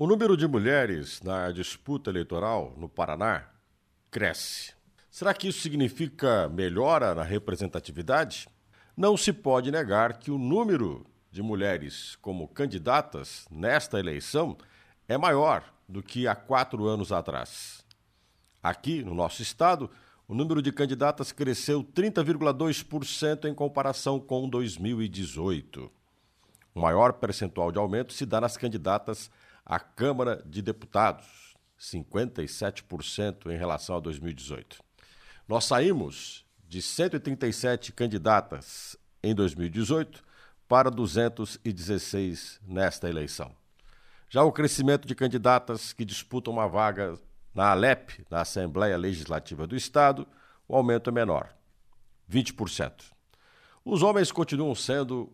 O número de mulheres na disputa eleitoral no Paraná cresce. Será que isso significa melhora na representatividade? Não se pode negar que o número de mulheres como candidatas nesta eleição é maior do que há quatro anos atrás. Aqui, no nosso estado, o número de candidatas cresceu 30,2% em comparação com 2018. O maior percentual de aumento se dá nas candidatas à Câmara de Deputados, 57% em relação a 2018. Nós saímos de 137 candidatas em 2018 para 216 nesta eleição. Já o crescimento de candidatas que disputam uma vaga na Alep, na Assembleia Legislativa do Estado, o aumento é menor, 20%. Os homens continuam sendo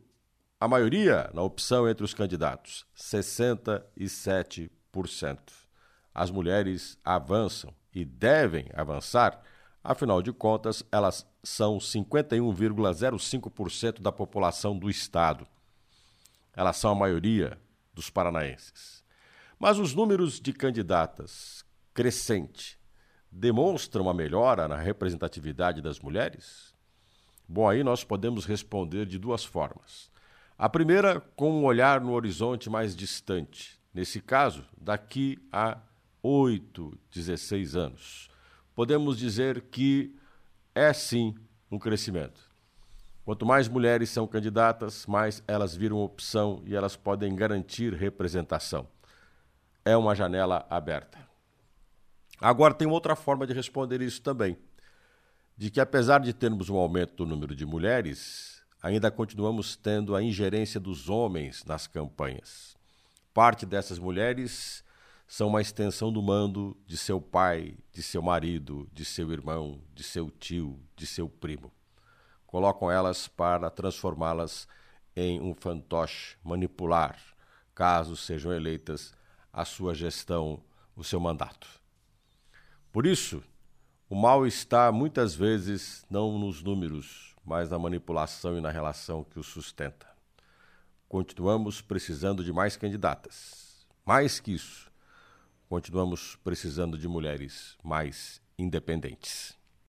a maioria na opção entre os candidatos, 67%. As mulheres avançam e devem avançar, afinal de contas, elas são 51,05% da população do Estado. Elas são a maioria dos paranaenses. Mas os números de candidatas crescente demonstram a melhora na representatividade das mulheres? Bom, aí nós podemos responder de duas formas. A primeira, com um olhar no horizonte mais distante, nesse caso, daqui a 8, 16 anos. Podemos dizer que é sim um crescimento. Quanto mais mulheres são candidatas, mais elas viram opção e elas podem garantir representação. É uma janela aberta. Agora, tem outra forma de responder isso também: de que, apesar de termos um aumento do número de mulheres, ainda continuamos tendo a ingerência dos homens nas campanhas. Parte dessas mulheres são uma extensão do mando de seu pai, de seu marido, de seu irmão, de seu tio, de seu primo. Colocam elas para transformá-las em um fantoche manipular, caso sejam eleitas a sua gestão, o seu mandato. Por isso, o mal está muitas vezes não nos números, mas na manipulação e na relação que o sustenta. Continuamos precisando de mais candidatas. Mais que isso, continuamos precisando de mulheres mais independentes.